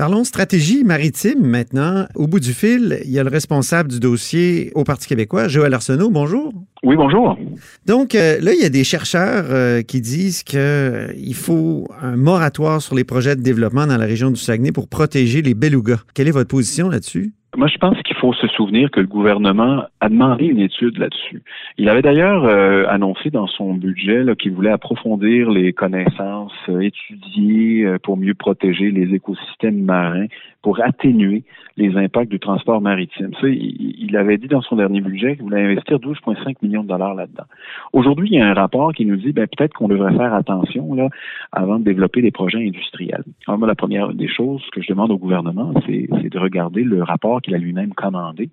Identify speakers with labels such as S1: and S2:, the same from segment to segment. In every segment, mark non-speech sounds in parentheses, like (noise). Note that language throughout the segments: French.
S1: Parlons stratégie maritime maintenant. Au bout du fil, il y a le responsable du dossier au Parti québécois, Joël Arsenault. Bonjour.
S2: Oui, bonjour.
S1: Donc euh, là, il y a des chercheurs euh, qui disent qu'il euh, faut un moratoire sur les projets de développement dans la région du Saguenay pour protéger les belugas. Quelle est votre position là-dessus?
S2: Moi, je pense qu'il faut se souvenir que le gouvernement a demandé une étude là-dessus. Il avait d'ailleurs annoncé dans son budget qu'il voulait approfondir les connaissances, étudier pour mieux protéger les écosystèmes marins, pour atténuer les impacts du transport maritime. Ça, il, avait dit dans son dernier budget qu'il voulait investir 12,5 millions de dollars là-dedans. Aujourd'hui, il y a un rapport qui nous dit ben, peut-être qu'on devrait faire attention là avant de développer des projets industriels. Alors, moi, la première des choses que je demande au gouvernement, c'est de regarder le rapport qu'il a lui-même commandé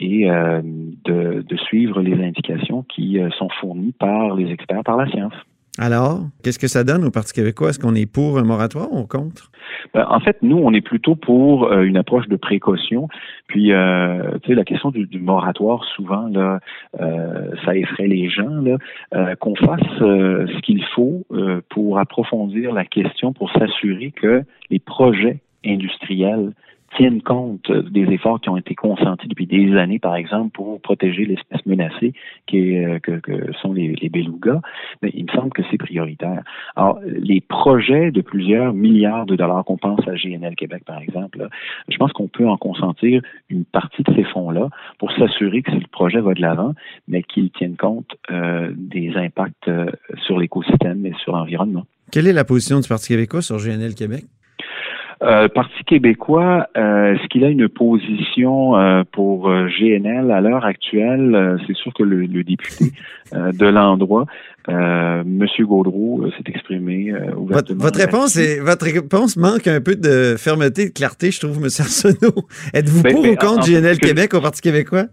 S2: et euh, de, de, suivre les indications qui euh, sont fournies par les experts, par la science.
S1: Alors, qu'est-ce que ça donne au Parti québécois? Est-ce qu'on est pour un moratoire ou contre?
S2: Ben, en fait, nous, on est plutôt pour euh, une approche de précaution. Puis, euh, tu sais, la question du, moratoire, souvent, là, euh, ça effraie les gens, là, qu'on fasse ce qu'il faut pour approfondir la question, pour s'assurer que les projets industriels tiennent compte des efforts qui ont été consentis depuis des années, par exemple, pour protéger l'espèce menacée qui euh, que, que, sont les, les belugas, mais il me semble que c'est prioritaire. Alors, les projets de plusieurs milliards de dollars qu'on pense à GNL Québec, par exemple, je pense qu'on peut en consentir une partie de ces fonds-là pour s'assurer que le projet va de l'avant, mais qu'il tienne compte euh, des impacts euh, sur l'écosystème et sur l'environnement.
S1: Quelle est la position du Parti québécois sur GNL Québec?
S2: Euh, Parti québécois, euh, est-ce qu'il a une position euh, pour GNL à l'heure actuelle? c'est sûr que le, député de l'endroit, M. Gaudreau, s'est exprimé ouvertement.
S1: Votre, réponse est, votre réponse manque un peu de fermeté, de clarté, je trouve, M. Arsenault. Êtes-vous ben, pour ou contre GNL Québec au Parti québécois?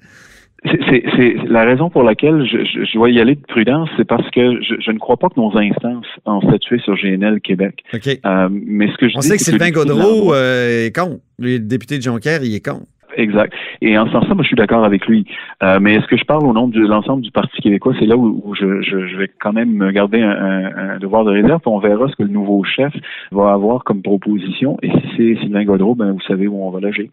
S2: C'est la raison pour laquelle je, je, dois y aller de prudence, c'est parce que je, je, ne crois pas que nos instances ont statué sur GNL Québec.
S1: Euh, mais ce que je On sait que Sylvain Gaudreau euh, est contre. Le député de Jonquière, il est contre.
S2: Exact. Et en ce sens moi, je suis d'accord avec lui. Euh, mais est-ce que je parle au nom de l'ensemble du Parti québécois? C'est là où, je, vais quand même garder un, un, devoir de réserve. On verra ce que le nouveau chef va avoir comme proposition. Et si c'est Sylvain Godreau, ben, vous savez où on va loger.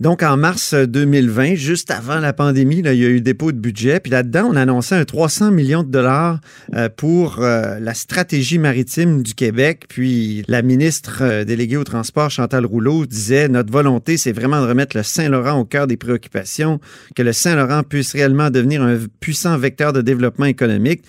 S1: Donc, en mars 2020, juste avant la pandémie, là, il y a eu dépôt de budget. Puis là-dedans, on annonçait un 300 millions de dollars euh, pour euh, la stratégie maritime du Québec. Puis la ministre déléguée au transport, Chantal Rouleau, disait, notre volonté, c'est vraiment de remettre le Saint Saint-Laurent au cœur des préoccupations, que le Saint-Laurent puisse réellement devenir un puissant vecteur de développement économique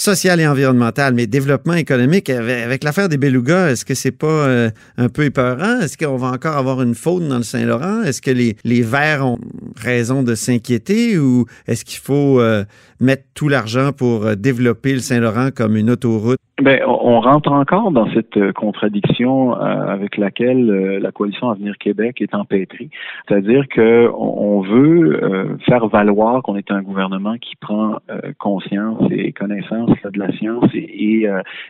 S1: social et environnemental, mais développement économique, avec, l'affaire des belugas, est-ce que c'est pas euh, un peu épeurant? Est-ce qu'on va encore avoir une faune dans le Saint-Laurent? Est-ce que les, les Verts ont raison de s'inquiéter ou est-ce qu'il faut euh, mettre tout l'argent pour euh, développer le Saint-Laurent comme une autoroute?
S2: Ben, on rentre encore dans cette contradiction avec laquelle la coalition Avenir Québec est empêtrée. C'est-à-dire que on veut faire valoir qu'on est un gouvernement qui prend conscience et connaissance de la science et,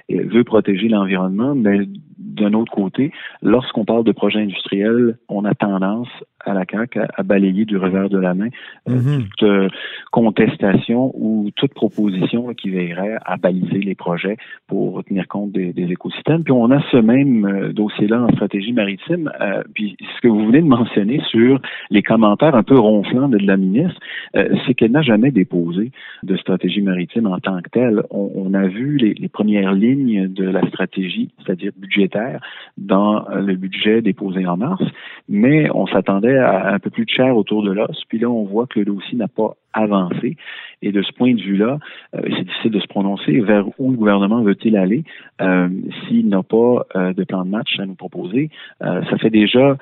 S2: et veut protéger l'environnement, mais d'un autre côté, lorsqu'on parle de projets industriels, on a tendance à la CAQ à, balayer du revers de la main euh, mhm. toute euh, contestation ou toute proposition qui veillerait à baliser les projets pour tenir compte des, écosystèmes. Puis on a ce même euh, dossier-là en stratégie maritime. puis ce que vous venez de mentionner sur les commentaires un peu ronflants de la ministre, c'est qu'elle n'a jamais déposé de stratégie maritime en tant que telle. On, a vu les, premières lignes de la stratégie, c'est-à-dire budgétaire, dans le budget déposé en mars, mais on s'attendait un peu plus de chair autour de l'os. Puis là, on voit que le dossier n'a pas avancé. Et de ce point de vue-là, euh, c'est difficile de se prononcer vers où le gouvernement veut-il aller euh, s'il n'a pas euh, de plan de match à nous proposer. ça fait déjà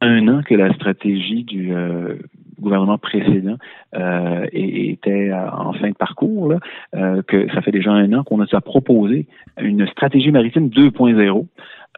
S2: un an que la stratégie du gouvernement précédent euh, était en fin de parcours, là, euh, que ça fait déjà un an qu'on a proposé une stratégie maritime 2.0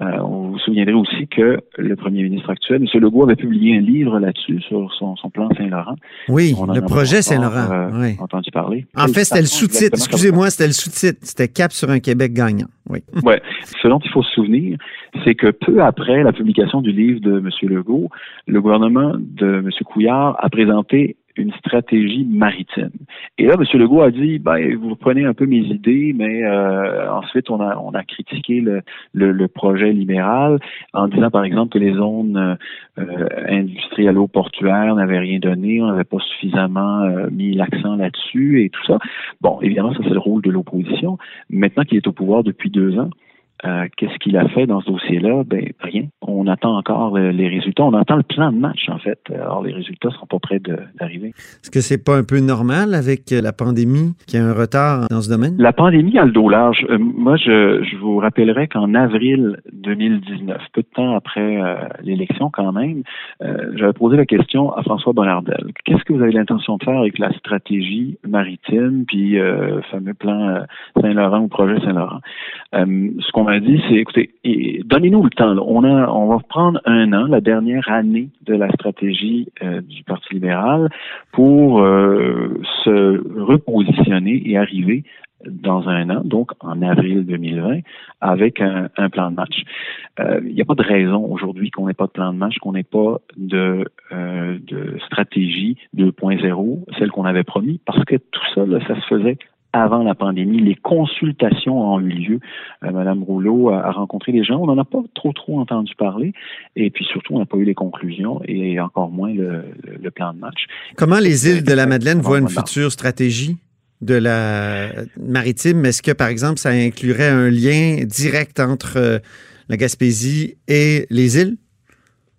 S2: euh, on vous souviendrez aussi que le premier ministre actuel, M. Legault, avait publié un livre là-dessus sur son, plan Saint-Laurent.
S1: Oui, le projet Saint-Laurent. Euh, oui.
S2: entendu parler.
S1: En fait, c'était le sous-titre. Excusez-moi, c'était le sous-titre. C'était Cap sur un Québec gagnant. Oui.
S2: ouais. Ce dont il faut se souvenir, c'est que peu après la publication du livre de M. Legault, le gouvernement de M. Couillard a présenté une stratégie maritime. Et là, M. Legault a dit, ben, vous prenez un peu mes idées, mais euh, ensuite, on a, critiqué le, projet libéral en disant, par exemple, que les zones euh, industrielles-portuaires n'avaient rien donné, on n'avait pas suffisamment euh, mis l'accent là-dessus et tout ça. Bon, évidemment, ça, c'est le rôle de l'opposition. Maintenant qu'il est au pouvoir depuis deux ans, euh, qu'est-ce qu'il a fait dans ce dossier-là? Ben, rien. On attend encore les résultats. On attend le plan de match, en fait. Alors, les résultats ne sont pas prêts d'arriver.
S1: Est-ce que c'est pas un peu normal avec la pandémie qu'il y a un retard dans ce domaine?
S2: La pandémie a le dos large. Euh, moi, je, je, vous rappellerai qu'en avril 2019, peu de temps après euh, l'élection quand même, j'avais posé la question à François Bonnardel. Qu'est-ce que vous avez l'intention de faire avec la stratégie maritime, puis le fameux plan Saint-Laurent ou projet Saint-Laurent? ce qu'on a dit, c'est écoutez, donnez-nous le temps. On a, on va prendre un an, la dernière année de la stratégie euh, du Parti libéral, pour euh, se repositionner et arriver dans un an, donc en avril 2020, avec un, plan de match. Euh, il n'y a pas de raison aujourd'hui qu'on n'ait pas de plan de match, qu'on n'ait pas de, de stratégie 2.0, celle qu'on avait promis, parce que tout ça, ça se faisait avant la pandémie. Les consultations ont eu lieu. Euh, Madame Rouleau a, rencontré des gens. On n'en a pas trop trop entendu parler. Et puis surtout, on n'a pas eu les conclusions et encore moins le, plan de match.
S1: Comment les îles de la Madeleine voient une future stratégie? de la maritime, est-ce que, par exemple, ça inclurait un lien direct entre euh, la Gaspésie et les îles?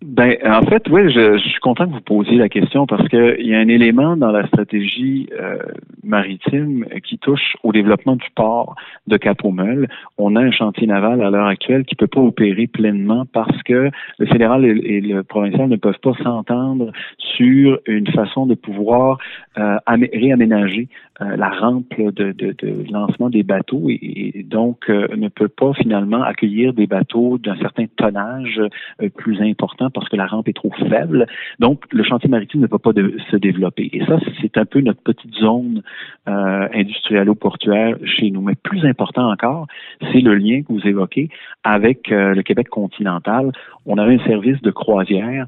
S2: Ben, en fait, oui, je, suis content que vous posiez la question parce qu'il y a un élément dans la stratégie euh, maritime qui touche au développement du port de Cap-au-Meul. On a un chantier naval à l'heure actuelle qui peut pas opérer pleinement parce que le fédéral et, le provincial ne peuvent pas s'entendre sur une façon de pouvoir euh, réaménager euh, la rampe de, de, de, lancement des bateaux et, donc euh, ne peut pas finalement accueillir des bateaux d'un certain tonnage euh, plus important parce que la rampe est trop faible. Donc le chantier maritime ne peut pas se développer. Et ça, c'est un peu notre petite zone industrielle-portuaire chez nous. Mais plus important encore, c'est le lien que vous évoquez avec le Québec continental. On avait un service de croisière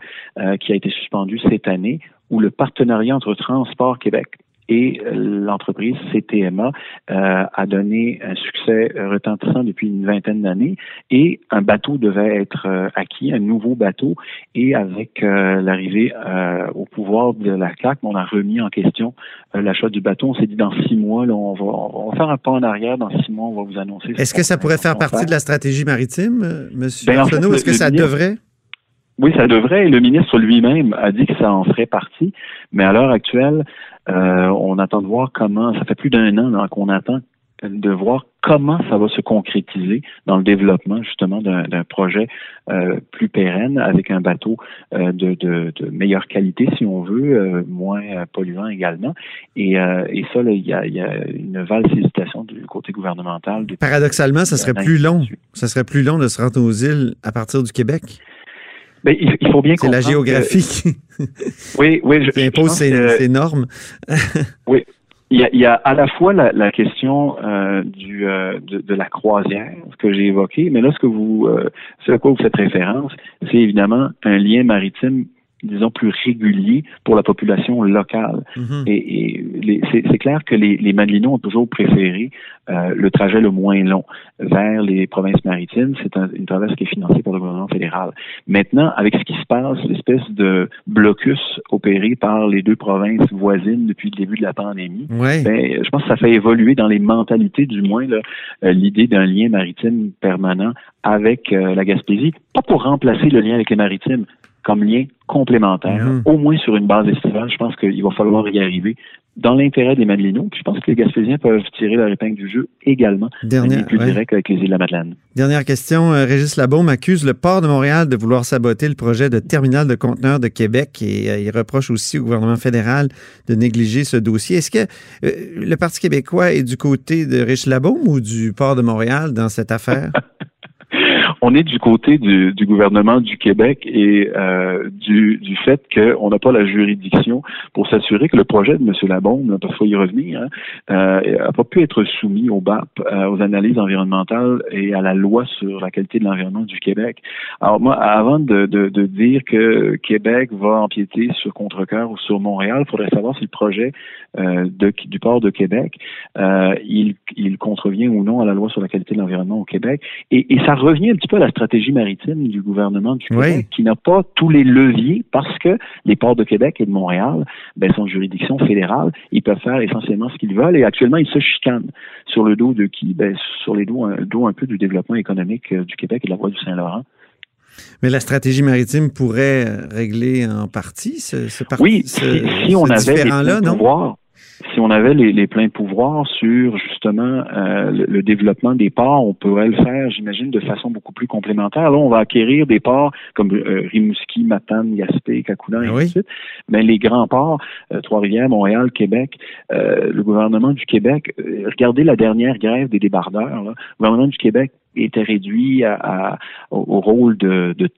S2: qui a été suspendu cette année où le partenariat entre Transport Québec et l'entreprise CTMA euh, a donné un succès retentissant depuis une vingtaine d'années et un bateau devait être euh, acquis, un nouveau bateau et avec euh, l'arrivée au pouvoir de la CAC, on a remis en question l'achat du bateau. On s'est dit dans six mois, là, on, va, on va faire un pas en arrière. Dans six mois, on va vous annoncer.
S1: Est-ce que ça pourrait faire partie de la stratégie maritime, Monsieur ben, Est-ce que ça devrait?
S2: Oui, ça devrait. Et le ministre lui-même a dit que ça en ferait partie. Mais à l'heure actuelle, euh, on attend de voir comment. Ça fait plus d'un an qu'on attend de voir comment ça va se concrétiser dans le développement justement d'un projet euh, plus pérenne avec un bateau euh, de, de, de, meilleure qualité si on veut, euh, moins polluant également. Et, et ça, il y a, y a, une valse hésitation du côté gouvernemental.
S1: Paradoxalement, ça serait plus long. Ça serait plus long de se rendre aux îles à partir du Québec?
S2: Il, faut bien
S1: C'est la géographie (laughs)
S2: oui, oui,
S1: je, qui impose ces, normes. (laughs)
S2: oui. Il y, a, à la fois la, question euh, du, euh, de, la croisière, que j'ai évoqué, mais là, ce que vous, euh, ce à quoi vous faites référence, c'est évidemment un lien maritime disons, plus régulier pour la population locale. Mhm. Et, c'est clair que les, les Madelinots ont toujours préféré euh, le trajet le moins long vers les provinces maritimes. C'est une traverse qui est financée par le gouvernement fédéral. Maintenant, avec ce qui se passe, l'espèce de blocus opéré par les deux provinces voisines depuis le début de la pandémie, ben, je pense que ça fait évoluer dans les mentalités, du moins, euh, l'idée d'un lien maritime permanent avec euh, la Gaspésie, pas pour remplacer le lien avec les maritimes, comme lien complémentaire, mhm. au moins sur une base estivale. Je pense qu'il va falloir y arriver dans l'intérêt des Madelinots. Puis je pense que les Gaspésiens peuvent tirer leur épingle du jeu également. Dernière, plus direct avec les îles de la Madeleine.
S1: Dernière question. Euh, Régis Labaume accuse le port de Montréal de vouloir saboter le projet de terminal de conteneurs de Québec et euh, il reproche aussi au gouvernement fédéral de négliger ce dossier. Est-ce que euh, le Parti québécois est du côté de Régis Labaume ou du port de Montréal dans cette affaire? (laughs)
S2: on est du côté du, gouvernement du Québec et euh, du, fait qu'on n'a pas la juridiction pour s'assurer que le projet de M. Labombe, parce qu'il y revenir, n'a hein, euh, pas pu être soumis au BAP, euh, aux analyses environnementales et à la loi sur la qualité de l'environnement du Québec. Alors moi, avant de, de, dire que Québec va empiéter sur Contrecoeur ou sur Montréal, il faudrait savoir si le projet de, du port de Québec, il, contrevient ou non à la loi sur la qualité de l'environnement au Québec. Et, et ça revient un petit peu à la stratégie maritime du gouvernement du Québec, qui n'a pas tous les leviers parce que les ports de Québec et de Montréal ben, sont juridiction fédérale. Ils peuvent faire essentiellement ce qu'ils veulent et actuellement, ils se chicanent sur le dos de qui? Ben, sur les dos, un, dos un peu du développement économique euh, du Québec et de la voie du Saint-Laurent.
S1: Mais la stratégie maritime pourrait régler en partie ce, ce,
S2: oui, si, on avait là non? Si on avait les, les, pleins pouvoirs sur justement euh, le, développement des ports, on pourrait le faire, j'imagine, de façon beaucoup plus complémentaire. Là, on va acquérir des ports comme euh, Rimouski, Matane, Gaspé, et ainsi de suite. Mais les grands ports, euh, Trois-Rivières, Montréal, Québec, le gouvernement du Québec, regardez la dernière grève des débardeurs. Là. Le gouvernement du Québec était réduit à, au, rôle de, de,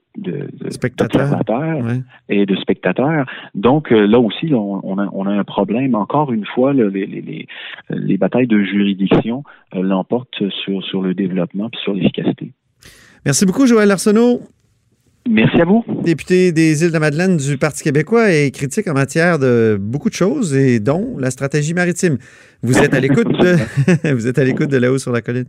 S2: et de spectateur. Donc euh, là aussi, on, a, on, a, un problème. Encore une fois, les, les, les, batailles de juridiction euh, l'emportent sur, sur le développement et sur l'efficacité.
S1: Merci beaucoup, Joël Arsenault.
S2: Merci à vous.
S1: Député des îles de Madeleine du Parti québécois et critique en matière de beaucoup de choses et dont la stratégie maritime. Vous êtes à l'écoute de, (laughs) vous êtes à l'écoute de là-haut sur la colline.